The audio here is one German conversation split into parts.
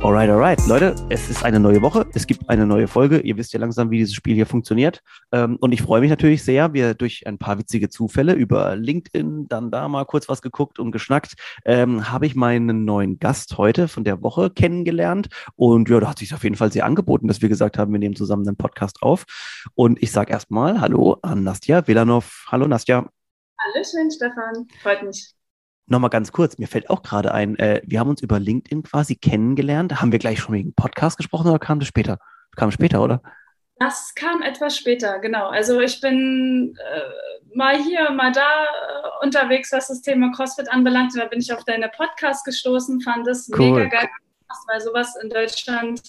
Alright, alright. Leute, es ist eine neue Woche. Es gibt eine neue Folge. Ihr wisst ja langsam, wie dieses Spiel hier funktioniert. Ähm, und ich freue mich natürlich sehr. Wir durch ein paar witzige Zufälle über LinkedIn, dann da mal kurz was geguckt und geschnackt, ähm, habe ich meinen neuen Gast heute von der Woche kennengelernt. Und ja, da hat sich auf jeden Fall sehr angeboten, dass wir gesagt haben, wir nehmen zusammen einen Podcast auf. Und ich sage erstmal Hallo an Nastja Velanov. Hallo Nastja. Hallo, schön, Stefan. Freut mich. Nochmal ganz kurz, mir fällt auch gerade ein, äh, wir haben uns über LinkedIn quasi kennengelernt. Haben wir gleich schon wegen Podcast gesprochen oder kam das später? Kam später, oder? Das kam etwas später, genau. Also ich bin äh, mal hier, mal da äh, unterwegs, was das Thema CrossFit anbelangt. da bin ich auf deine Podcast gestoßen, fand es cool. mega geil, weil sowas in Deutschland,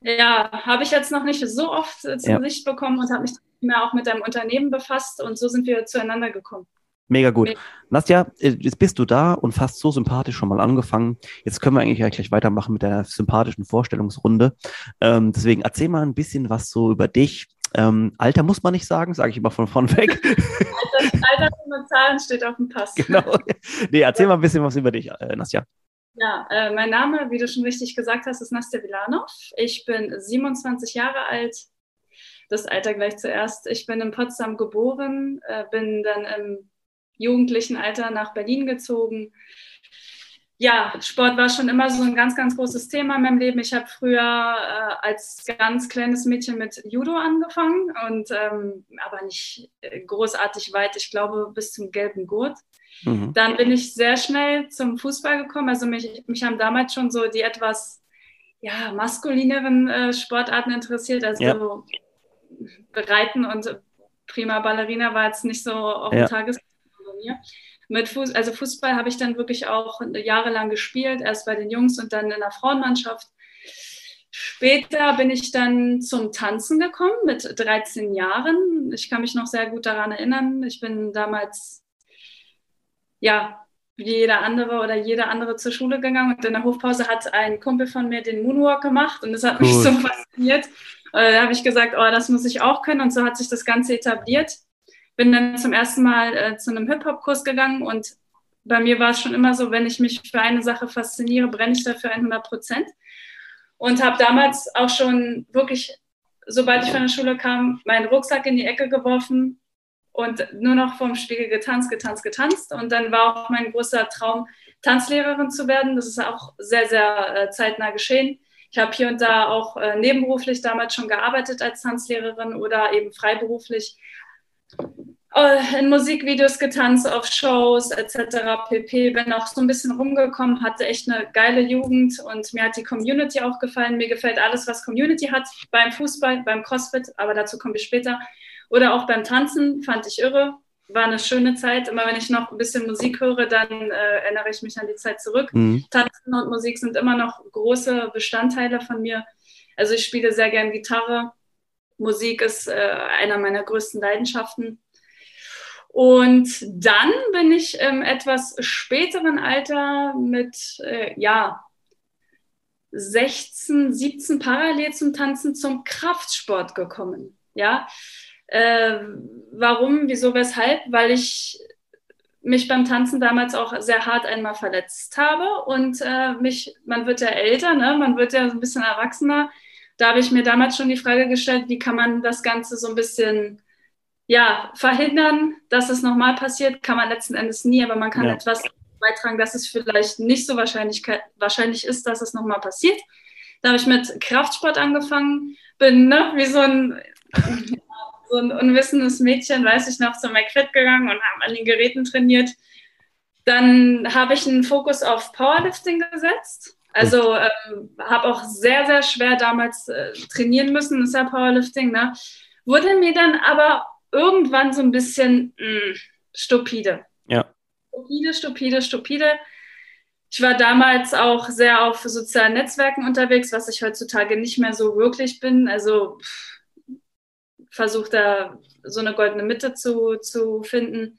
ja, habe ich jetzt noch nicht so oft äh, zu ja. Sicht bekommen und habe mich mehr auch mit deinem Unternehmen befasst und so sind wir zueinander gekommen. Mega gut. Mega. Nastja, äh, jetzt bist du da und fast so sympathisch schon mal angefangen. Jetzt können wir eigentlich gleich weitermachen mit der sympathischen Vorstellungsrunde. Ähm, deswegen erzähl mal ein bisschen was so über dich. Ähm, Alter muss man nicht sagen, sage ich immer von vorn weg. Alter, Alter und Zahlen steht auf dem Pass. Genau. Nee, erzähl mal ein bisschen was über dich, äh, Nastja. Ja, äh, mein Name, wie du schon richtig gesagt hast, ist Nastja Vilanov. Ich bin 27 Jahre alt. Das Alter gleich zuerst. Ich bin in Potsdam geboren, äh, bin dann im jugendlichen Alter nach Berlin gezogen. Ja, Sport war schon immer so ein ganz, ganz großes Thema in meinem Leben. Ich habe früher äh, als ganz kleines Mädchen mit Judo angefangen und ähm, aber nicht äh, großartig weit, ich glaube bis zum gelben Gurt. Mhm. Dann bin ich sehr schnell zum Fußball gekommen. Also mich, mich haben damals schon so die etwas ja, maskulineren äh, Sportarten interessiert. Also ja. Reiten und Prima Ballerina war jetzt nicht so auf ja. dem Tagesordnung mir. Mit Fuß, also Fußball habe ich dann wirklich auch jahrelang gespielt, erst bei den Jungs und dann in der Frauenmannschaft. Später bin ich dann zum Tanzen gekommen mit 13 Jahren. Ich kann mich noch sehr gut daran erinnern. Ich bin damals, ja, wie jeder andere oder jeder andere zur Schule gegangen und in der Hofpause hat ein Kumpel von mir den Moonwalk gemacht und das hat cool. mich so fasziniert. Da habe ich gesagt, oh, das muss ich auch können und so hat sich das Ganze etabliert bin dann zum ersten Mal äh, zu einem Hip-Hop-Kurs gegangen und bei mir war es schon immer so, wenn ich mich für eine Sache fasziniere, brenne ich dafür 100 Prozent. Und habe damals auch schon wirklich, sobald ich von der Schule kam, meinen Rucksack in die Ecke geworfen und nur noch vorm Spiegel getanzt, getanzt, getanzt. Und dann war auch mein großer Traum, Tanzlehrerin zu werden. Das ist auch sehr, sehr äh, zeitnah geschehen. Ich habe hier und da auch äh, nebenberuflich damals schon gearbeitet als Tanzlehrerin oder eben freiberuflich in Musikvideos getanzt, auf Shows etc. pp. Bin auch so ein bisschen rumgekommen, hatte echt eine geile Jugend und mir hat die Community auch gefallen. Mir gefällt alles, was Community hat, beim Fußball, beim CrossFit, aber dazu komme ich später. Oder auch beim Tanzen, fand ich irre. War eine schöne Zeit. Immer wenn ich noch ein bisschen Musik höre, dann äh, erinnere ich mich an die Zeit zurück. Mhm. Tanzen und Musik sind immer noch große Bestandteile von mir. Also ich spiele sehr gern Gitarre, Musik ist äh, einer meiner größten Leidenschaften. Und dann bin ich im etwas späteren Alter mit, äh, ja, 16, 17 parallel zum Tanzen zum Kraftsport gekommen. Ja, äh, warum, wieso, weshalb? Weil ich mich beim Tanzen damals auch sehr hart einmal verletzt habe und äh, mich, man wird ja älter, ne? man wird ja ein bisschen erwachsener da habe ich mir damals schon die Frage gestellt, wie kann man das Ganze so ein bisschen ja, verhindern, dass es nochmal passiert, kann man letzten Endes nie, aber man kann ja. etwas beitragen, dass es vielleicht nicht so wahrscheinlich, ist, dass es nochmal passiert. Da habe ich mit Kraftsport angefangen, bin ne, wie so ein, so ein unwissendes Mädchen, weiß ich noch, zum McFit gegangen und habe an den Geräten trainiert. Dann habe ich einen Fokus auf Powerlifting gesetzt also ähm, habe auch sehr, sehr schwer damals äh, trainieren müssen, ist ja Powerlifting, ne? Wurde mir dann aber irgendwann so ein bisschen mh, hm, stupide. Ja. Stupide, stupide, stupide. Ich war damals auch sehr auf sozialen Netzwerken unterwegs, was ich heutzutage nicht mehr so wirklich bin. Also versuche da so eine goldene Mitte zu, zu finden.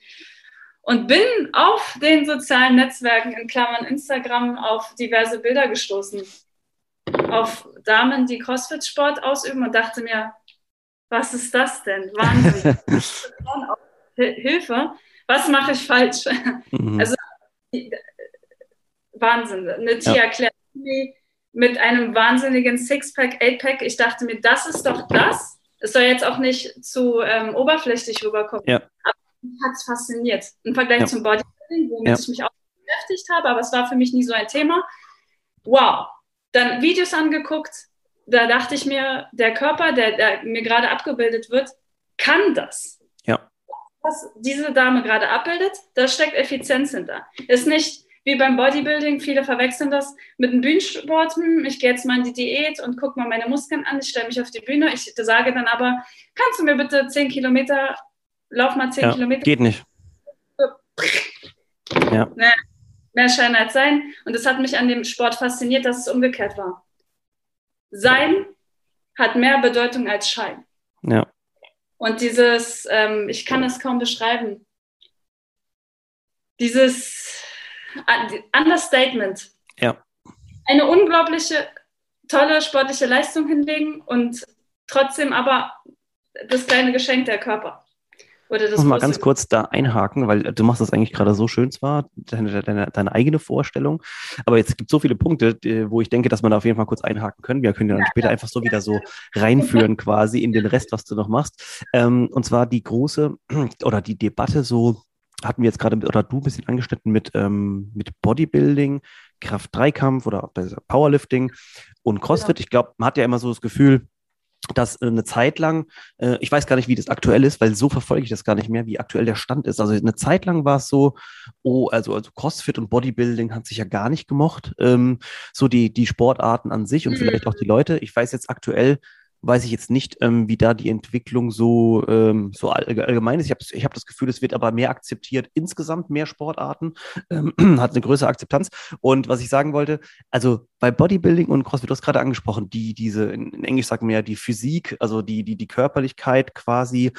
Und bin auf den sozialen Netzwerken, in Klammern Instagram, auf diverse Bilder gestoßen. Auf Damen, die CrossFit-Sport ausüben und dachte mir, was ist das denn? Wahnsinn. Hilfe, was mache ich falsch? Mhm. Also Wahnsinn. Eine Tia ja. Claire mit einem wahnsinnigen Sixpack, Eightpack. Ich dachte mir, das ist doch das. Es soll jetzt auch nicht zu ähm, oberflächlich rüberkommen. Ja. Mich hat es fasziniert. Im Vergleich ja. zum Bodybuilding, womit ja. ich mich auch beschäftigt habe, aber es war für mich nie so ein Thema. Wow. Dann Videos angeguckt. Da dachte ich mir, der Körper, der, der mir gerade abgebildet wird, kann das. Ja. Was diese Dame gerade abbildet, da steckt Effizienz hinter. Ist nicht wie beim Bodybuilding, viele verwechseln das mit dem Bühnensport. Ich gehe jetzt mal in die Diät und gucke mal meine Muskeln an, ich stelle mich auf die Bühne. Ich sage dann aber, kannst du mir bitte 10 Kilometer, lauf mal 10 ja, Kilometer. Geht nicht. Ja. Mehr, mehr Schein als sein. Und es hat mich an dem Sport fasziniert, dass es umgekehrt war. Sein hat mehr Bedeutung als Schein. Ja. Und dieses, ähm, ich kann es kaum beschreiben, dieses Understatement. Ja. Eine unglaubliche, tolle sportliche Leistung hinlegen und trotzdem aber das kleine Geschenk der Körper. Oder das mal ganz kurz da einhaken, weil du machst das eigentlich gerade so schön zwar, deine, deine, deine eigene Vorstellung, aber jetzt gibt es so viele Punkte, wo ich denke, dass man da auf jeden Fall kurz einhaken können. Wir können ja dann später einfach so wieder so reinführen quasi in den Rest, was du noch machst. Ähm, und zwar die große oder die Debatte so hatten wir jetzt gerade, oder du ein bisschen angeschnitten mit, ähm, mit Bodybuilding, Kraft-3-Kampf oder Powerlifting und CrossFit. Ja. Ich glaube, man hat ja immer so das Gefühl, dass äh, eine Zeit lang, äh, ich weiß gar nicht, wie das aktuell ist, weil so verfolge ich das gar nicht mehr, wie aktuell der Stand ist. Also eine Zeit lang war es so, oh, also, also CrossFit und Bodybuilding hat sich ja gar nicht gemocht. Ähm, so die, die Sportarten an sich und mhm. vielleicht auch die Leute. Ich weiß jetzt aktuell, weiß ich jetzt nicht, ähm, wie da die Entwicklung so, ähm, so allgemein ist. Ich habe ich hab das Gefühl, es wird aber mehr akzeptiert, insgesamt mehr Sportarten, ähm, hat eine größere Akzeptanz. Und was ich sagen wollte, also bei Bodybuilding und CrossFit, du hast gerade angesprochen, die, diese, in, Englisch sagen wir ja die Physik, also die, die, die Körperlichkeit quasi,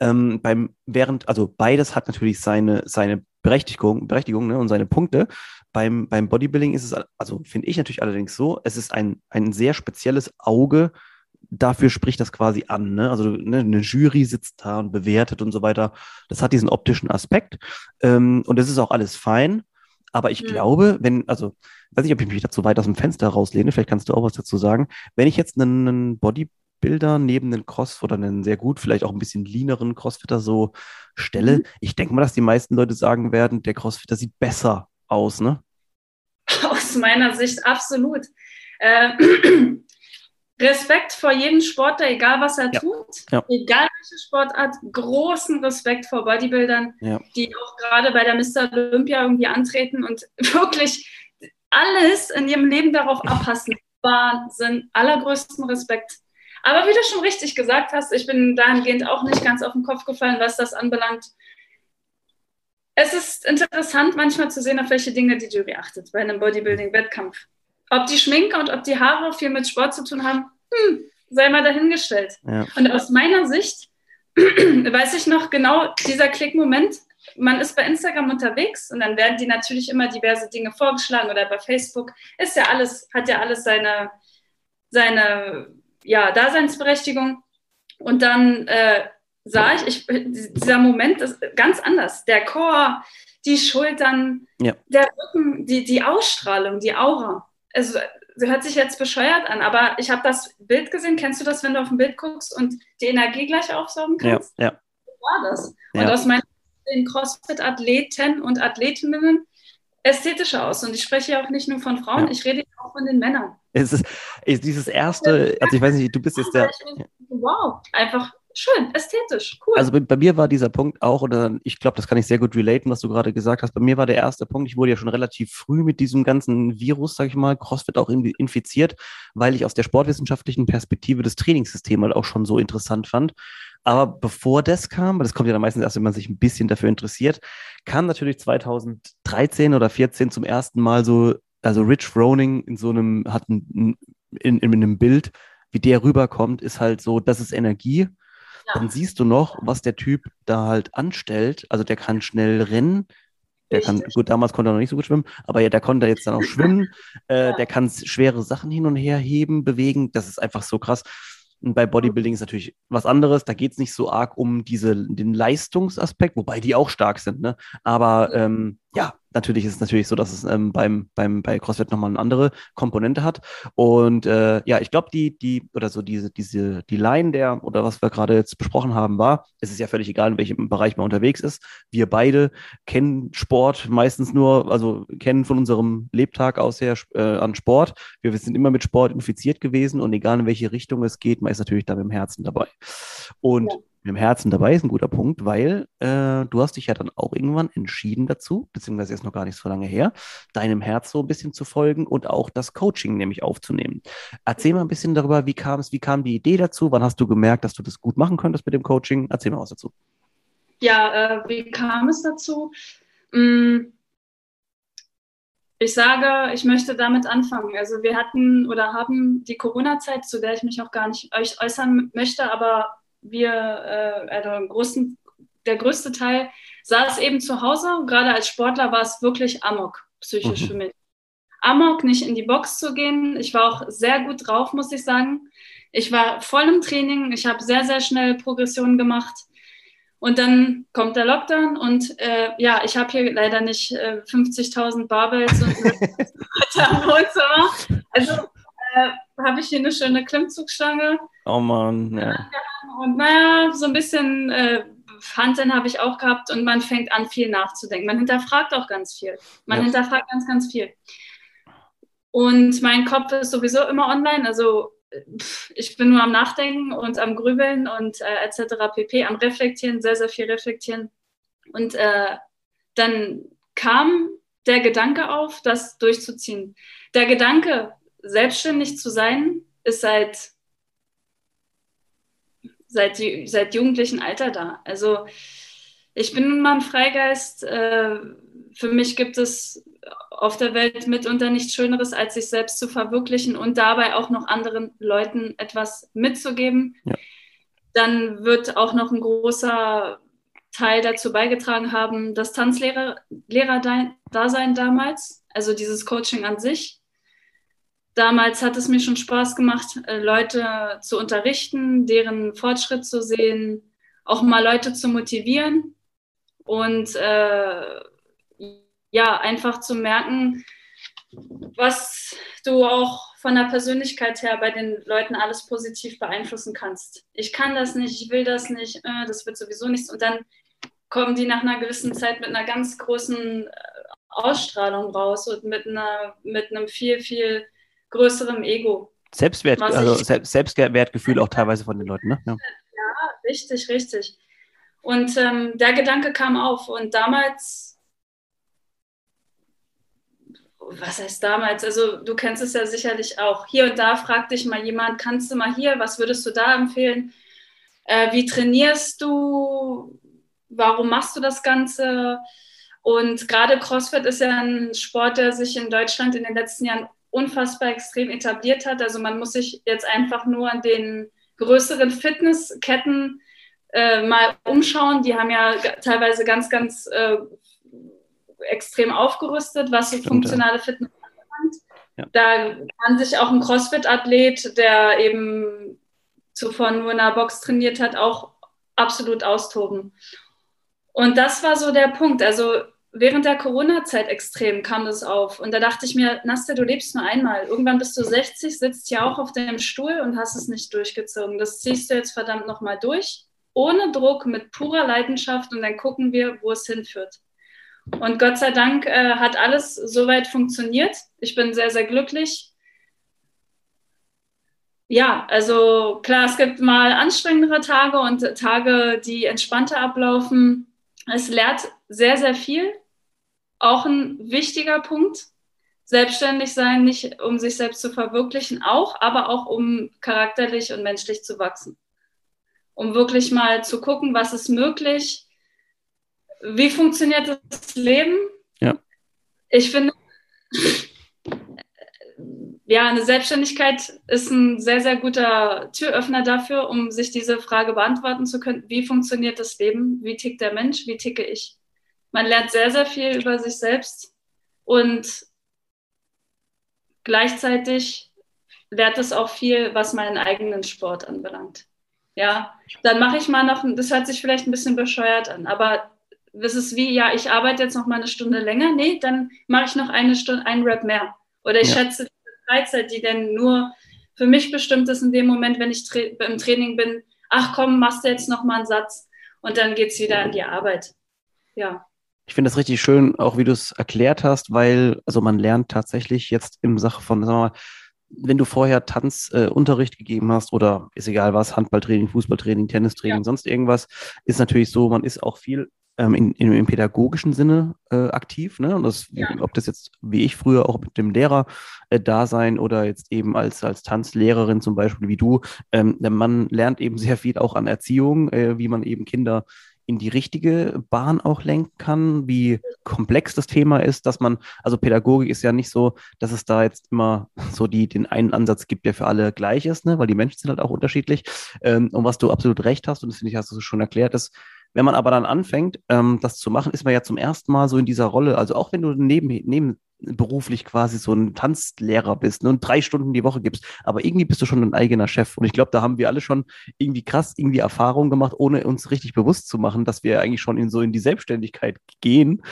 ähm, beim, während, also beides hat natürlich seine, seine Berechtigung, Berechtigung ne, und seine Punkte. Beim, beim Bodybuilding ist es, also finde ich natürlich allerdings so, es ist ein, ein sehr spezielles Auge dafür spricht das quasi an. Ne? Also ne, eine Jury sitzt da und bewertet und so weiter. Das hat diesen optischen Aspekt. Ähm, und das ist auch alles fein. Aber ich mhm. glaube, wenn, also, weiß nicht, ob ich mich dazu weit aus dem Fenster rauslehne, vielleicht kannst du auch was dazu sagen. Wenn ich jetzt einen, einen Bodybuilder neben einen Cross oder einen sehr gut, vielleicht auch ein bisschen leaneren Crossfitter so stelle, mhm. ich denke mal, dass die meisten Leute sagen werden, der Crossfitter sieht besser aus, ne? Aus meiner Sicht absolut. Äh, Respekt vor jedem Sportler, egal was er ja. tut, ja. egal welche Sportart, großen Respekt vor Bodybuildern, ja. die auch gerade bei der Mr. Olympia irgendwie antreten und wirklich alles in ihrem Leben darauf abpassen. Wahnsinn, allergrößten Respekt. Aber wie du schon richtig gesagt hast, ich bin dahingehend auch nicht ganz auf den Kopf gefallen, was das anbelangt. Es ist interessant, manchmal zu sehen, auf welche Dinge die Jury achtet bei einem Bodybuilding-Wettkampf. Ob die Schminke und ob die Haare viel mit Sport zu tun haben, hm, sei mal dahingestellt. Ja. Und aus meiner Sicht weiß ich noch genau dieser Klickmoment. Man ist bei Instagram unterwegs und dann werden die natürlich immer diverse Dinge vorgeschlagen oder bei Facebook. Ist ja alles, hat ja alles seine, seine ja, Daseinsberechtigung. Und dann äh, sah ich, ich, dieser Moment ist ganz anders. Der Chor, die Schultern, ja. der Rücken, die, die Ausstrahlung, die Aura also hört sich jetzt bescheuert an, aber ich habe das Bild gesehen. Kennst du das, wenn du auf ein Bild guckst und die Energie gleich aufsaugen kannst? Ja, ja. So war das. Und ja. aus meinen CrossFit-Athleten und Athletinnen ästhetischer aus. Und ich spreche ja auch nicht nur von Frauen, ja. ich rede auch von den Männern. Es ist, ist dieses erste, also ich weiß nicht, du bist jetzt der. Wow, einfach schön, ästhetisch, cool. Also bei, bei, mir war dieser Punkt auch, oder ich glaube, das kann ich sehr gut relaten, was du gerade gesagt hast. Bei mir war der erste Punkt, ich wurde ja schon relativ früh mit diesem ganzen Virus, sage ich mal, CrossFit auch infiziert, weil ich aus der sportwissenschaftlichen Perspektive das Trainingssystem halt auch schon so interessant fand. Aber bevor das kam, das kommt ja dann meistens erst, wenn man sich ein bisschen dafür interessiert, kam natürlich 2013 oder 14 zum ersten Mal so, also Rich Froning in so einem, hat ein, in, in, in einem Bild, wie der rüberkommt, ist halt so, das ist Energie ja. dann siehst du noch, was der Typ da halt anstellt. Also der kann schnell rennen, der kann, gut, damals konnte er noch nicht so gut schwimmen, aber ja, der konnte jetzt dann auch schwimmen. Äh, ja. Der kann schwere Sachen hin und her heben, bewegen. Das ist einfach so krass. Und bei Bodybuilding ist natürlich was anderes. Da geht es nicht so arg um diese, den Leistungsaspekt, wobei die auch stark sind. Ne? Aber ähm, ja, natürlich ist es natürlich so, dass es ähm, beim, beim, bei CrossFit nochmal eine andere Komponente hat. Und äh, ja, ich glaube, die, die, oder so diese, diese, die Line der, oder was wir gerade jetzt besprochen haben, war, es ist ja völlig egal, in welchem Bereich man unterwegs ist. Wir beide kennen Sport meistens nur, also kennen von unserem Lebtag aus her äh, an Sport. Wir sind immer mit Sport infiziert gewesen und egal in welche Richtung es geht, man ist natürlich da mit dem Herzen dabei. Und ja mit dem Herzen dabei ist ein guter Punkt, weil äh, du hast dich ja dann auch irgendwann entschieden dazu, beziehungsweise ist noch gar nicht so lange her, deinem Herz so ein bisschen zu folgen und auch das Coaching nämlich aufzunehmen. Erzähl mal ein bisschen darüber, wie kam es, wie kam die Idee dazu, wann hast du gemerkt, dass du das gut machen könntest mit dem Coaching? Erzähl mal was dazu. Ja, äh, wie kam es dazu? Hm. Ich sage, ich möchte damit anfangen. Also wir hatten oder haben die Corona-Zeit, zu der ich mich auch gar nicht äußern möchte, aber wir, äh, also großen, der größte Teil saß eben zu Hause. Gerade als Sportler war es wirklich Amok, psychisch mhm. für mich. Amok, nicht in die Box zu gehen. Ich war auch sehr gut drauf, muss ich sagen. Ich war voll im Training. Ich habe sehr, sehr schnell Progressionen gemacht. Und dann kommt der Lockdown und äh, ja, ich habe hier leider nicht äh, 50.000 Barbells und Wohnzimmer. Also äh, habe ich hier eine schöne Klimmzugstange. Oh Mann, ja. Und naja, so ein bisschen äh, Handeln habe ich auch gehabt und man fängt an, viel nachzudenken. Man hinterfragt auch ganz viel. Man ja. hinterfragt ganz, ganz viel. Und mein Kopf ist sowieso immer online. Also ich bin nur am Nachdenken und am Grübeln und äh, etc. pp. am Reflektieren, sehr, sehr viel reflektieren. Und äh, dann kam der Gedanke auf, das durchzuziehen. Der Gedanke, selbstständig zu sein, ist seit, seit, seit jugendlichen Alter da. Also ich bin nun mal ein Freigeist. Äh, für mich gibt es auf der Welt mitunter nichts Schöneres, als sich selbst zu verwirklichen und dabei auch noch anderen Leuten etwas mitzugeben. Ja. Dann wird auch noch ein großer Teil dazu beigetragen haben, das Tanzlehrer-Dasein damals, also dieses Coaching an sich, damals hat es mir schon Spaß gemacht, äh, Leute zu unterrichten, deren Fortschritt zu sehen, auch mal Leute zu motivieren und äh, ja, einfach zu merken, was du auch von der Persönlichkeit her bei den Leuten alles positiv beeinflussen kannst. Ich kann das nicht, ich will das nicht, äh, das wird sowieso nichts. Und dann kommen die nach einer gewissen Zeit mit einer ganz großen äh, Ausstrahlung raus und mit, einer, mit einem viel, viel größerem Ego. Selbstwert, also Selbstwertgefühl auch teilweise von den Leuten, ne? Ja, ja richtig, richtig. Und ähm, der Gedanke kam auf und damals, was heißt damals? Also du kennst es ja sicherlich auch. Hier und da fragt dich mal jemand, kannst du mal hier, was würdest du da empfehlen? Äh, wie trainierst du? Warum machst du das Ganze? Und gerade CrossFit ist ja ein Sport, der sich in Deutschland in den letzten Jahren unfassbar extrem etabliert hat. Also man muss sich jetzt einfach nur an den größeren Fitnessketten äh, mal umschauen. Die haben ja teilweise ganz, ganz äh, extrem aufgerüstet, was so Stimmt, funktionale ja. Fitness anbelangt. Ja. Da kann sich auch ein CrossFit-Athlet, der eben zuvor nur in einer Box trainiert hat, auch absolut austoben. Und das war so der Punkt. Also während der Corona-Zeit extrem kam das auf. Und da dachte ich mir, Nastja, du lebst nur einmal. Irgendwann bist du 60, sitzt ja auch auf deinem Stuhl und hast es nicht durchgezogen. Das ziehst du jetzt verdammt nochmal durch. Ohne Druck, mit purer Leidenschaft und dann gucken wir, wo es hinführt. Und Gott sei Dank äh, hat alles soweit funktioniert. Ich bin sehr, sehr glücklich. Ja, also klar, es gibt mal anstrengendere Tage und Tage, die entspannter ablaufen. Es lehrt sehr, sehr viel. Auch ein wichtiger Punkt. Selbstständig sein, nicht um sich selbst zu verwirklichen, auch, aber auch um charakterlich und menschlich zu wachsen. Um wirklich mal zu gucken, was ist möglich, wie funktioniert das Leben. Ja. Ich finde, ja, eine Selbstständigkeit ist ein sehr, sehr guter Türöffner dafür, um sich diese Frage beantworten zu können. Wie funktioniert das Leben? Wie tickt der Mensch? Wie ticke ich? Man lernt sehr, sehr viel über sich selbst und gleichzeitig lernt es auch viel, was meinen eigenen Sport anbelangt. Ja, dann mache ich mal noch, das hört sich vielleicht ein bisschen bescheuert an, aber das ist wie, ja, ich arbeite jetzt noch mal eine Stunde länger. Nee, dann mache ich noch eine Stunde, einen Rap mehr. Oder ich ja. schätze Freizeit, die denn nur für mich bestimmt ist in dem Moment, wenn ich tra im Training bin, ach komm, machst du jetzt noch mal einen Satz und dann geht es wieder an die Arbeit. Ja. Ich finde das richtig schön, auch wie du es erklärt hast, weil, also man lernt tatsächlich jetzt im Sache von, sagen wir mal, wenn du vorher Tanzunterricht äh, gegeben hast oder ist egal was, Handballtraining, Fußballtraining, Tennistraining, ja. sonst irgendwas, ist natürlich so, man ist auch viel ähm, in, in, im pädagogischen Sinne äh, aktiv. Ne? Und das, ja. ob das jetzt wie ich früher auch mit dem Lehrer äh, da sein oder jetzt eben als, als Tanzlehrerin zum Beispiel wie du, ähm, man lernt eben sehr viel auch an Erziehung, äh, wie man eben Kinder in die richtige Bahn auch lenken kann, wie komplex das Thema ist, dass man, also Pädagogik ist ja nicht so, dass es da jetzt immer so die, den einen Ansatz gibt, der für alle gleich ist, ne? weil die Menschen sind halt auch unterschiedlich. Ähm, und was du absolut recht hast, und das finde ich, hast du schon erklärt, ist, wenn man aber dann anfängt, ähm, das zu machen, ist man ja zum ersten Mal so in dieser Rolle. Also auch wenn du neben, neben beruflich quasi so ein Tanzlehrer bist ne, und drei Stunden die Woche gibst, aber irgendwie bist du schon ein eigener Chef. Und ich glaube, da haben wir alle schon irgendwie krass irgendwie Erfahrungen gemacht, ohne uns richtig bewusst zu machen, dass wir eigentlich schon in so in die Selbstständigkeit gehen.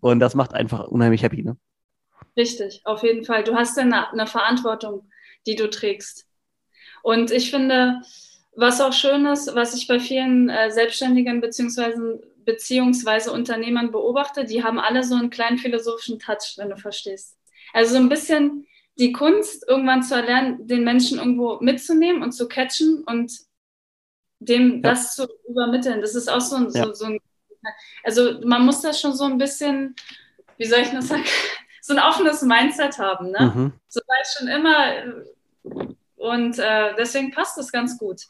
Und das macht einfach unheimlich happy, ne? Richtig, auf jeden Fall. Du hast ja eine, eine Verantwortung, die du trägst. Und ich finde, was auch schön ist, was ich bei vielen äh, Selbstständigen beziehungsweise, beziehungsweise Unternehmern beobachte, die haben alle so einen kleinen philosophischen Touch, wenn du verstehst. Also so ein bisschen die Kunst, irgendwann zu erlernen, den Menschen irgendwo mitzunehmen und zu catchen und dem ja. das zu übermitteln. Das ist auch so ein, ja. so, so ein, also man muss das schon so ein bisschen, wie soll ich das sagen, so ein offenes Mindset haben, ne? Mhm. So weiß schon immer und äh, deswegen passt das ganz gut.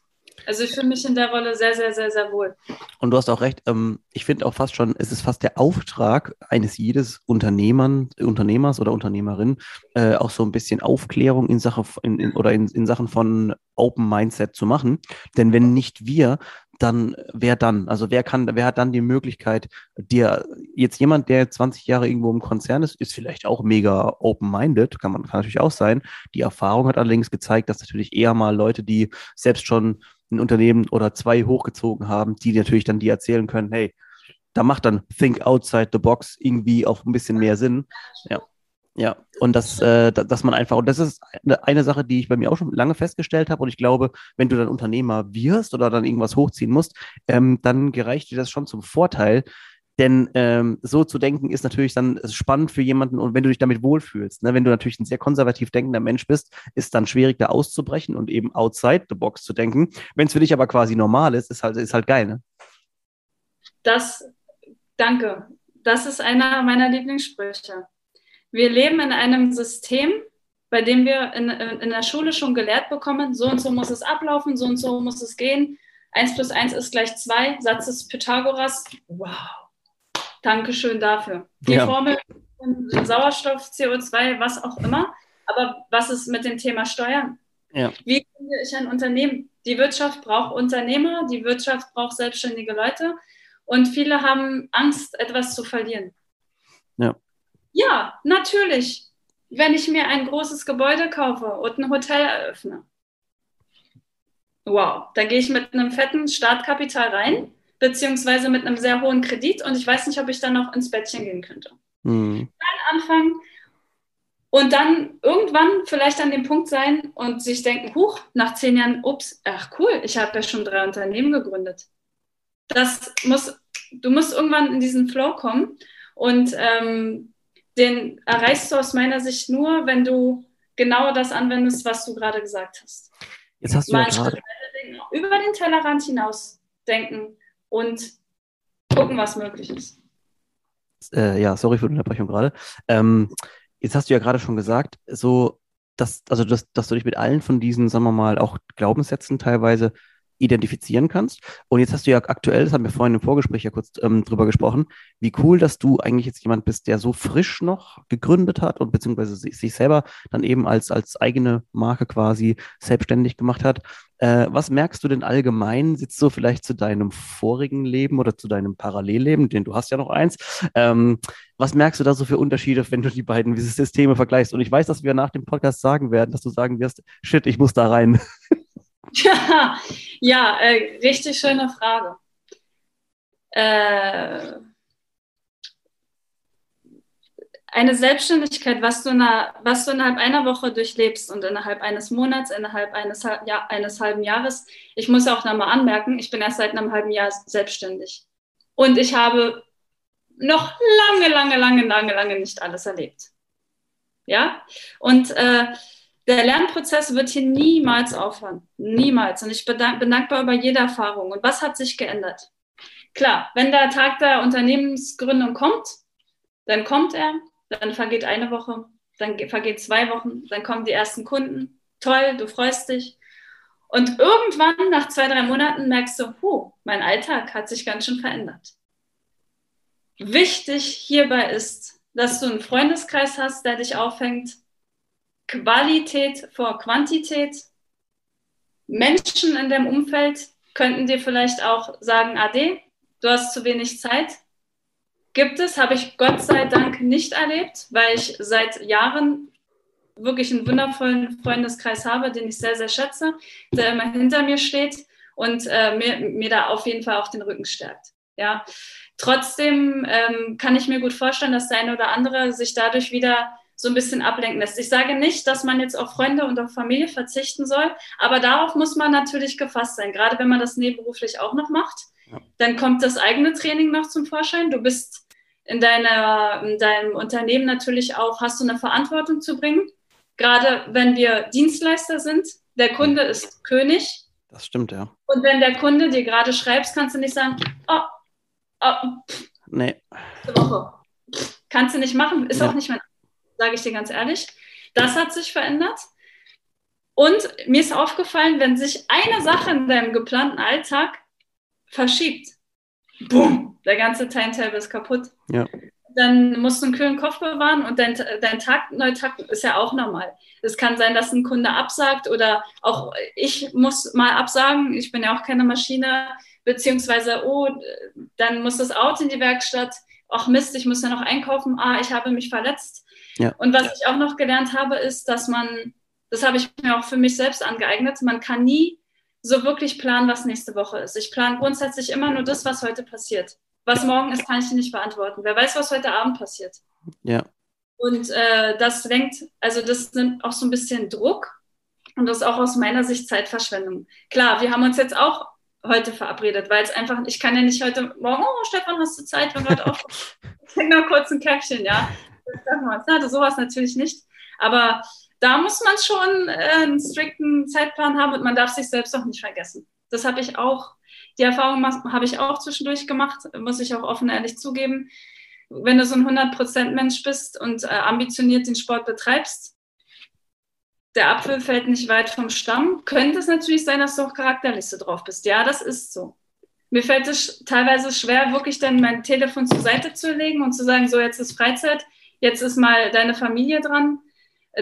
Also ich fühle mich in der Rolle sehr, sehr, sehr, sehr wohl. Und du hast auch recht, ähm, ich finde auch fast schon, es ist fast der Auftrag eines jedes Unternehmern, Unternehmers oder Unternehmerin, äh, auch so ein bisschen Aufklärung in Sache in, in, oder in, in Sachen von Open Mindset zu machen. Denn wenn nicht wir, dann wer dann? Also wer kann, wer hat dann die Möglichkeit, dir jetzt jemand, der 20 Jahre irgendwo im Konzern ist, ist vielleicht auch mega open-minded, kann man kann natürlich auch sein. Die Erfahrung hat allerdings gezeigt, dass natürlich eher mal Leute, die selbst schon ein Unternehmen oder zwei hochgezogen haben, die natürlich dann die erzählen können, hey, da macht dann Think Outside the Box irgendwie auch ein bisschen mehr Sinn. Ja. Ja, und das, äh, dass man einfach, und das ist eine Sache, die ich bei mir auch schon lange festgestellt habe. Und ich glaube, wenn du dann Unternehmer wirst oder dann irgendwas hochziehen musst, ähm, dann gereicht dir das schon zum Vorteil, denn ähm, so zu denken ist natürlich dann spannend für jemanden und wenn du dich damit wohlfühlst. Ne? Wenn du natürlich ein sehr konservativ denkender Mensch bist, ist dann schwierig, da auszubrechen und eben outside the box zu denken. Wenn es für dich aber quasi normal ist, ist halt, ist halt geil, ne? Das, danke. Das ist einer meiner Lieblingssprüche. Wir leben in einem System, bei dem wir in, in der Schule schon gelehrt bekommen, so und so muss es ablaufen, so und so muss es gehen. Eins plus eins ist gleich zwei. Satz des Pythagoras. Wow Dankeschön dafür. Die ja. Formel Sauerstoff, CO2, was auch immer. Aber was ist mit dem Thema Steuern? Ja. Wie finde ich ein Unternehmen? Die Wirtschaft braucht Unternehmer, die Wirtschaft braucht selbstständige Leute und viele haben Angst, etwas zu verlieren. Ja. Ja, natürlich. Wenn ich mir ein großes Gebäude kaufe und ein Hotel eröffne. Wow, da gehe ich mit einem fetten Startkapital rein beziehungsweise mit einem sehr hohen Kredit und ich weiß nicht, ob ich dann noch ins Bettchen gehen könnte. Mhm. Dann anfangen und dann irgendwann vielleicht an dem Punkt sein und sich denken, huch, nach zehn Jahren, ups, ach cool, ich habe ja schon drei Unternehmen gegründet. Das muss, du musst irgendwann in diesen Flow kommen und ähm, den erreichst du aus meiner Sicht nur, wenn du genau das anwendest, was du gerade gesagt hast. Jetzt hast du Mal ja gerade über den Tellerrand hinaus denken und gucken, was möglich ist. Äh, ja, sorry für die Unterbrechung gerade. Ähm, jetzt hast du ja gerade schon gesagt, so, dass, also dass, dass du dich mit allen von diesen, sagen wir mal, auch Glaubenssätzen teilweise identifizieren kannst. Und jetzt hast du ja aktuell, das haben wir vorhin im Vorgespräch ja kurz ähm, drüber gesprochen, wie cool, dass du eigentlich jetzt jemand bist, der so frisch noch gegründet hat und beziehungsweise sich selber dann eben als, als eigene Marke quasi selbstständig gemacht hat. Äh, was merkst du denn allgemein, sitzt so vielleicht zu deinem vorigen Leben oder zu deinem Parallelleben, denn du hast ja noch eins. Ähm, was merkst du da so für Unterschiede, wenn du die beiden Systeme vergleichst? Und ich weiß, dass wir nach dem Podcast sagen werden, dass du sagen wirst, shit, ich muss da rein. Ja, ja äh, richtig schöne Frage. Äh, eine Selbstständigkeit, was du, na, was du innerhalb einer Woche durchlebst und innerhalb eines Monats, innerhalb eines, ja, eines halben Jahres. Ich muss auch nochmal anmerken, ich bin erst seit einem halben Jahr selbstständig. Und ich habe noch lange, lange, lange, lange, lange nicht alles erlebt. Ja, und äh, der Lernprozess wird hier niemals aufhören. Niemals. Und ich bin dankbar über jede Erfahrung. Und was hat sich geändert? Klar, wenn der Tag der Unternehmensgründung kommt, dann kommt er, dann vergeht eine Woche, dann vergeht zwei Wochen, dann kommen die ersten Kunden. Toll, du freust dich. Und irgendwann, nach zwei, drei Monaten, merkst du, huh, mein Alltag hat sich ganz schön verändert. Wichtig hierbei ist, dass du einen Freundeskreis hast, der dich auffängt, Qualität vor Quantität. Menschen in dem Umfeld könnten dir vielleicht auch sagen, Ade, du hast zu wenig Zeit. Gibt es, habe ich Gott sei Dank nicht erlebt, weil ich seit Jahren wirklich einen wundervollen Freundeskreis habe, den ich sehr, sehr schätze, der immer hinter mir steht und äh, mir, mir da auf jeden Fall auch den Rücken stärkt. Ja. Trotzdem ähm, kann ich mir gut vorstellen, dass der eine oder andere sich dadurch wieder so ein bisschen ablenken lässt. Ich sage nicht, dass man jetzt auf Freunde und auf Familie verzichten soll, aber darauf muss man natürlich gefasst sein. Gerade wenn man das nebenberuflich auch noch macht, ja. dann kommt das eigene Training noch zum Vorschein. Du bist in, deiner, in deinem Unternehmen natürlich auch, hast du eine Verantwortung zu bringen. Gerade wenn wir Dienstleister sind, der Kunde ist König. Das stimmt, ja. Und wenn der Kunde dir gerade schreibst, kannst du nicht sagen, oh, oh, nee. Woche. Kannst du nicht machen, ist ja. auch nicht mein sage ich dir ganz ehrlich. Das hat sich verändert. Und mir ist aufgefallen, wenn sich eine Sache in deinem geplanten Alltag verschiebt, boom, der ganze Timetable ist kaputt. Ja. Dann musst du einen kühlen Kopf bewahren und dein, dein Tag neu takten ist ja auch normal. Es kann sein, dass ein Kunde absagt oder auch ich muss mal absagen. Ich bin ja auch keine Maschine. Beziehungsweise, oh, dann muss das Auto in die Werkstatt. Ach Mist, ich muss ja noch einkaufen. Ah, ich habe mich verletzt. Ja. Und was ich auch noch gelernt habe, ist, dass man, das habe ich mir auch für mich selbst angeeignet, man kann nie so wirklich planen, was nächste Woche ist. Ich plane grundsätzlich immer nur das, was heute passiert. Was morgen ist, kann ich nicht beantworten. Wer weiß, was heute Abend passiert. Ja. Und äh, das lenkt, also das nimmt auch so ein bisschen Druck und das ist auch aus meiner Sicht Zeitverschwendung. Klar, wir haben uns jetzt auch heute verabredet, weil es einfach, ich kann ja nicht heute Morgen, oh Stefan, hast du Zeit, wir gerade auf. Ich trinke noch kurz ein Käffchen, ja hatte sowas natürlich nicht. Aber da muss man schon äh, einen strikten Zeitplan haben und man darf sich selbst auch nicht vergessen. Das habe ich auch, die Erfahrung habe ich auch zwischendurch gemacht, muss ich auch offen ehrlich zugeben. Wenn du so ein 100%-Mensch bist und äh, ambitioniert den Sport betreibst, der Apfel fällt nicht weit vom Stamm, könnte es natürlich sein, dass du auch charakterlich so drauf bist. Ja, das ist so. Mir fällt es teilweise schwer, wirklich dann mein Telefon zur Seite zu legen und zu sagen, so jetzt ist Freizeit Jetzt ist mal deine Familie dran,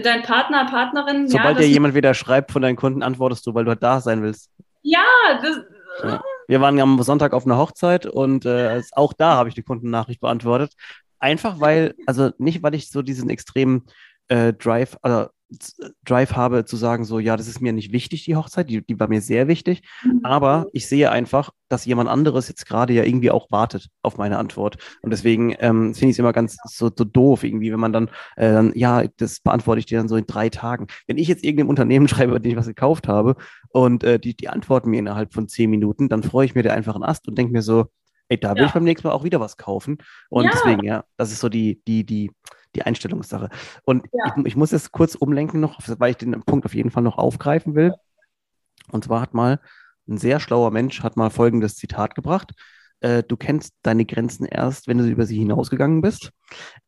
dein Partner, Partnerin. Sobald ja, dir jemand wieder schreibt von deinen Kunden, antwortest du, weil du halt da sein willst. Ja, das. Ja. Wir waren am Sonntag auf einer Hochzeit und äh, auch da habe ich die Kundennachricht beantwortet. Einfach weil, also nicht, weil ich so diesen extremen äh, Drive, also Drive habe zu sagen, so, ja, das ist mir nicht wichtig, die Hochzeit, die, die war mir sehr wichtig, mhm. aber ich sehe einfach, dass jemand anderes jetzt gerade ja irgendwie auch wartet auf meine Antwort. Und deswegen ähm, finde ich es immer ganz so, so, doof, irgendwie, wenn man dann, äh, dann, ja, das beantworte ich dir dann so in drei Tagen. Wenn ich jetzt irgendeinem Unternehmen schreibe, bei dem ich was gekauft habe und äh, die, die antworten mir innerhalb von zehn Minuten, dann freue ich mir da einfach einen Ast und denke mir so, ey, da will ja. ich beim nächsten Mal auch wieder was kaufen. Und ja. deswegen, ja, das ist so die, die, die, die Einstellungssache. Und ja. ich, ich, muss jetzt kurz umlenken noch, weil ich den Punkt auf jeden Fall noch aufgreifen will. Und zwar hat mal ein sehr schlauer Mensch hat mal folgendes Zitat gebracht. Äh, du kennst deine Grenzen erst, wenn du über sie hinausgegangen bist.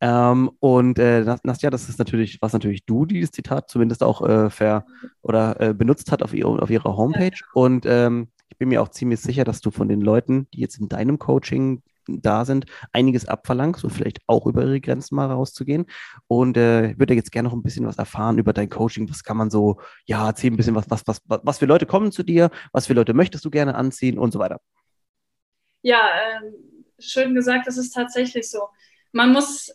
Ähm, und äh, Nastja, das ist natürlich, was natürlich du dieses Zitat zumindest auch äh, ver oder äh, benutzt hat auf, ihr, auf ihrer Homepage. Und ähm, ich bin mir auch ziemlich sicher, dass du von den Leuten, die jetzt in deinem Coaching da sind, einiges abverlangst und vielleicht auch über ihre Grenzen mal rauszugehen. Und äh, würde jetzt gerne noch ein bisschen was erfahren über dein Coaching. Was kann man so, ja, erzähl ein bisschen, was, was, was, was für Leute kommen zu dir, was für Leute möchtest du gerne anziehen und so weiter. Ja, äh, schön gesagt, das ist tatsächlich so. Man muss äh,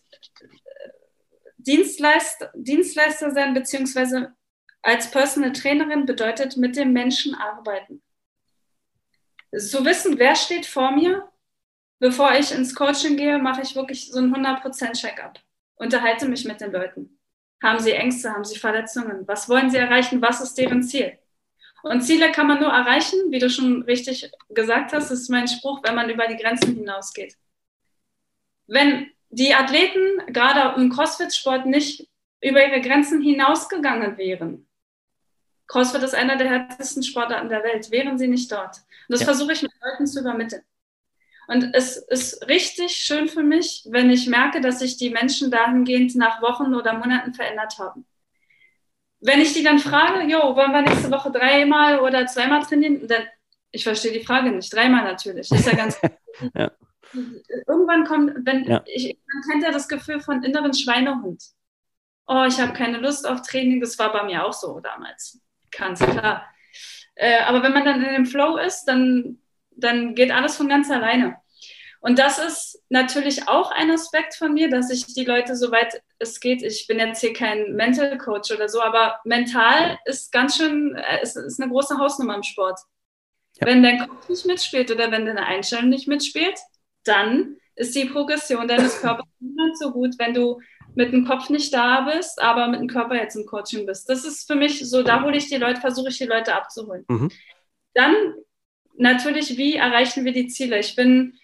Dienstleister, Dienstleister sein, beziehungsweise als Personal Trainerin bedeutet mit dem Menschen arbeiten. Zu wissen, wer steht vor mir, bevor ich ins Coaching gehe, mache ich wirklich so ein 100% Check-up. Unterhalte mich mit den Leuten. Haben sie Ängste? Haben sie Verletzungen? Was wollen sie erreichen? Was ist deren Ziel? Und Ziele kann man nur erreichen, wie du schon richtig gesagt hast, das ist mein Spruch, wenn man über die Grenzen hinausgeht. Wenn die Athleten gerade im CrossFit-Sport nicht über ihre Grenzen hinausgegangen wären, CrossFit ist einer der härtesten Sportarten der Welt, wären sie nicht dort. Und das ja. versuche ich mit Leuten zu übermitteln. Und es ist richtig schön für mich, wenn ich merke, dass sich die Menschen dahingehend nach Wochen oder Monaten verändert haben. Wenn ich die dann frage, jo, wollen wir nächste Woche dreimal oder zweimal trainieren? Dann, ich verstehe die Frage nicht. Dreimal natürlich. Ist ja ganz. ja. Irgendwann kommt, wenn ja. ich, man kennt ja das Gefühl von inneren Schweinehund. Oh, ich habe keine Lust auf Training. Das war bei mir auch so damals. Ganz klar. Äh, aber wenn man dann in dem Flow ist, dann dann geht alles von ganz alleine. Und das ist natürlich auch ein Aspekt von mir, dass ich die Leute, soweit es geht, ich bin jetzt hier kein Mental Coach oder so, aber mental ist ganz schön, es äh, ist eine große Hausnummer im Sport. Ja. Wenn dein Kopf nicht mitspielt oder wenn deine Einstellung nicht mitspielt, dann ist die Progression deines Körpers nicht so gut, wenn du mit dem Kopf nicht da bist, aber mit dem Körper jetzt im Coaching bist. Das ist für mich so, da hole ich die Leute, versuche ich die Leute abzuholen. Mhm. Dann natürlich, wie erreichen wir die Ziele? Ich bin,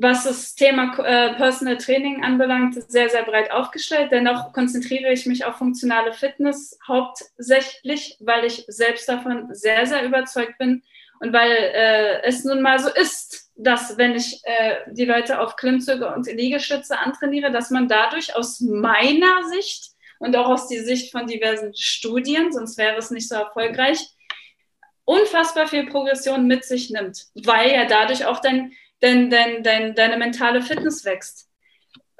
was das Thema äh, Personal Training anbelangt, sehr, sehr breit aufgestellt. Dennoch konzentriere ich mich auf funktionale Fitness hauptsächlich, weil ich selbst davon sehr, sehr überzeugt bin und weil äh, es nun mal so ist, dass wenn ich äh, die Leute auf Klimmzüge und Liegestütze antrainiere, dass man dadurch aus meiner Sicht und auch aus der Sicht von diversen Studien, sonst wäre es nicht so erfolgreich, unfassbar viel Progression mit sich nimmt, weil ja dadurch auch dein, dein, dein, dein, deine mentale Fitness wächst.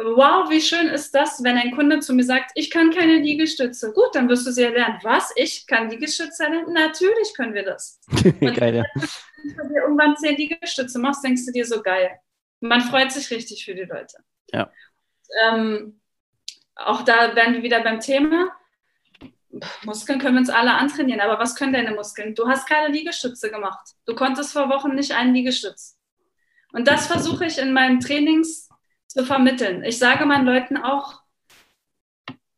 Wow, wie schön ist das, wenn ein Kunde zu mir sagt, ich kann keine Liegestütze. Gut, dann wirst du sie ja lernen. Was? Ich kann Liegestütze lernen? Natürlich können wir das. geil, ja. Wenn du irgendwann zehn Liegestütze machst, denkst du dir so geil. Man freut sich richtig für die Leute. Ja. Ähm, auch da werden wir wieder beim Thema. Muskeln können wir uns alle antrainieren, aber was können deine Muskeln? Du hast keine Liegestütze gemacht. Du konntest vor Wochen nicht einen Liegestütz. Und das versuche ich in meinen Trainings zu vermitteln. Ich sage meinen Leuten auch,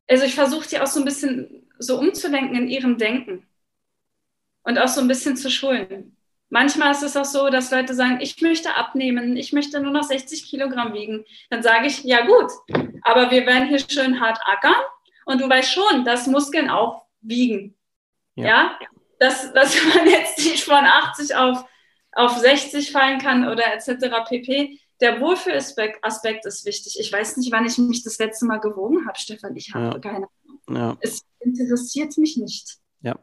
also ich versuche die auch so ein bisschen so umzulenken in ihrem Denken und auch so ein bisschen zu schulen. Manchmal ist es auch so, dass Leute sagen, ich möchte abnehmen, ich möchte nur noch 60 Kilogramm wiegen. Dann sage ich, ja gut, aber wir werden hier schön hart ackern und du weißt schon, dass Muskeln auch wiegen. Ja. ja? Dass, dass man jetzt nicht von 80 auf, auf 60 fallen kann oder etc. pp. Der Wohlfühlaspekt ist wichtig. Ich weiß nicht, wann ich mich das letzte Mal gewogen habe, Stefan. Ich habe ja. keine Ahnung. Ja. Es interessiert mich nicht. Ja.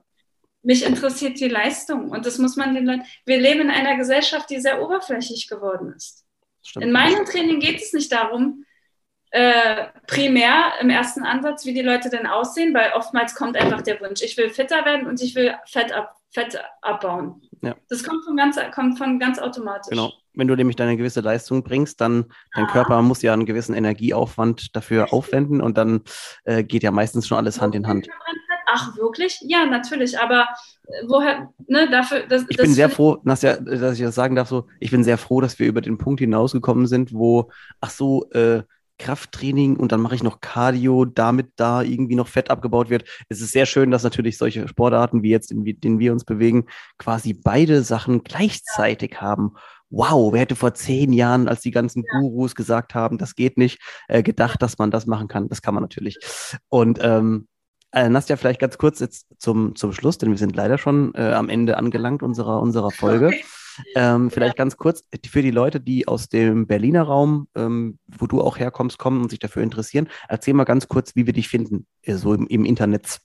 Mich interessiert die Leistung. Und das muss man den Leuten. Wir leben in einer Gesellschaft, die sehr oberflächlich geworden ist. Stimmt. In meinem Training geht es nicht darum, äh, primär im ersten Ansatz, wie die Leute denn aussehen, weil oftmals kommt einfach der Wunsch, ich will fitter werden und ich will Fett, ab, Fett abbauen. Ja. Das kommt von, ganz, kommt von ganz automatisch. Genau. Wenn du nämlich deine gewisse Leistung bringst, dann dein ah. Körper muss ja einen gewissen Energieaufwand dafür aufwenden und dann äh, geht ja meistens schon alles Hand in Hand. Ach, wirklich? Ja, natürlich, aber äh, woher, ne, dafür. Das, ich bin sehr froh, Nasja, dass ich das sagen darf, so, ich bin sehr froh, dass wir über den Punkt hinausgekommen sind, wo, ach so, äh, Krafttraining und dann mache ich noch Cardio, damit da irgendwie noch Fett abgebaut wird. Es ist sehr schön, dass natürlich solche Sportarten wie jetzt, in denen wir uns bewegen, quasi beide Sachen gleichzeitig haben. Wow, wer hätte vor zehn Jahren, als die ganzen. Gurus gesagt haben, das geht nicht, äh, gedacht, dass man das machen kann. Das kann man natürlich. Und ähm, äh, Nastja, vielleicht ganz kurz jetzt zum, zum Schluss, denn wir sind leider schon äh, am Ende angelangt unserer, unserer Folge. Okay. Ähm, vielleicht ganz kurz für die Leute, die aus dem Berliner Raum, ähm, wo du auch herkommst, kommen und sich dafür interessieren. Erzähl mal ganz kurz, wie wir dich finden, äh, so im, im Internet.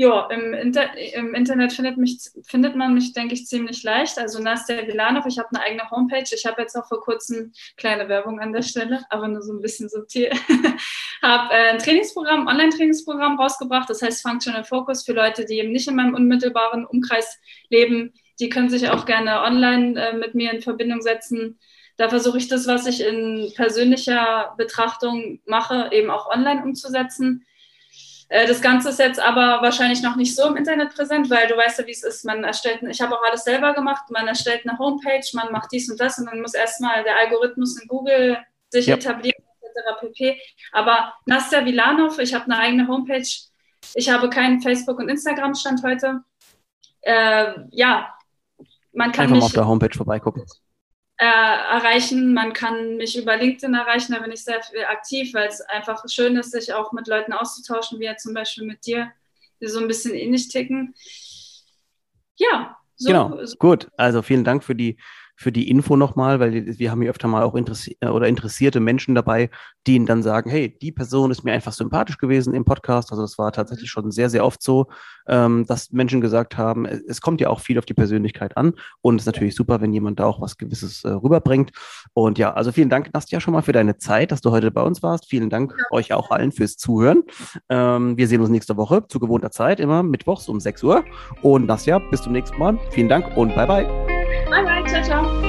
Ja, im, Inter im Internet findet, mich, findet man mich, denke ich, ziemlich leicht. Also Nastja Vilanov, ich habe eine eigene Homepage. Ich habe jetzt auch vor kurzem kleine Werbung an der Stelle, aber nur so ein bisschen subtil. habe äh, ein Trainingsprogramm, Online-Trainingsprogramm rausgebracht, das heißt Functional Focus für Leute, die eben nicht in meinem unmittelbaren Umkreis leben. Die können sich auch gerne online äh, mit mir in Verbindung setzen. Da versuche ich das, was ich in persönlicher Betrachtung mache, eben auch online umzusetzen äh, das Ganze ist jetzt aber wahrscheinlich noch nicht so im Internet präsent, weil du weißt ja, wie es ist. Man erstellt, ich habe auch alles selber gemacht, man erstellt eine Homepage, man macht dies und das und dann muss erstmal der Algorithmus in Google sich ja. etablieren, etc. pp. Aber Nastja Vilanov, ich habe eine eigene Homepage, ich habe keinen Facebook- und Instagram-Stand heute. Äh, ja, man kann Einfach mich, mal auf der Homepage vorbeigucken äh, erreichen. Man kann mich über LinkedIn erreichen, da bin ich sehr aktiv, weil es einfach schön ist, sich auch mit Leuten auszutauschen, wie ja zum Beispiel mit dir, die so ein bisschen ähnlich ticken. Ja, so, genau, so. gut. Also vielen Dank für die für die Info nochmal, weil wir haben hier öfter mal auch interessi äh, oder interessierte Menschen dabei, die ihnen dann sagen, hey, die Person ist mir einfach sympathisch gewesen im Podcast. Also es war tatsächlich schon sehr, sehr oft so, ähm, dass Menschen gesagt haben, es kommt ja auch viel auf die Persönlichkeit an und es ist natürlich super, wenn jemand da auch was Gewisses äh, rüberbringt. Und ja, also vielen Dank, Nastja, schon mal für deine Zeit, dass du heute bei uns warst. Vielen Dank ja. euch auch allen fürs Zuhören. Ähm, wir sehen uns nächste Woche zu gewohnter Zeit, immer mittwochs um 6 Uhr. Und Nastja, bis zum nächsten Mal. Vielen Dank und bye bye. Bye bye, ciao, ciao.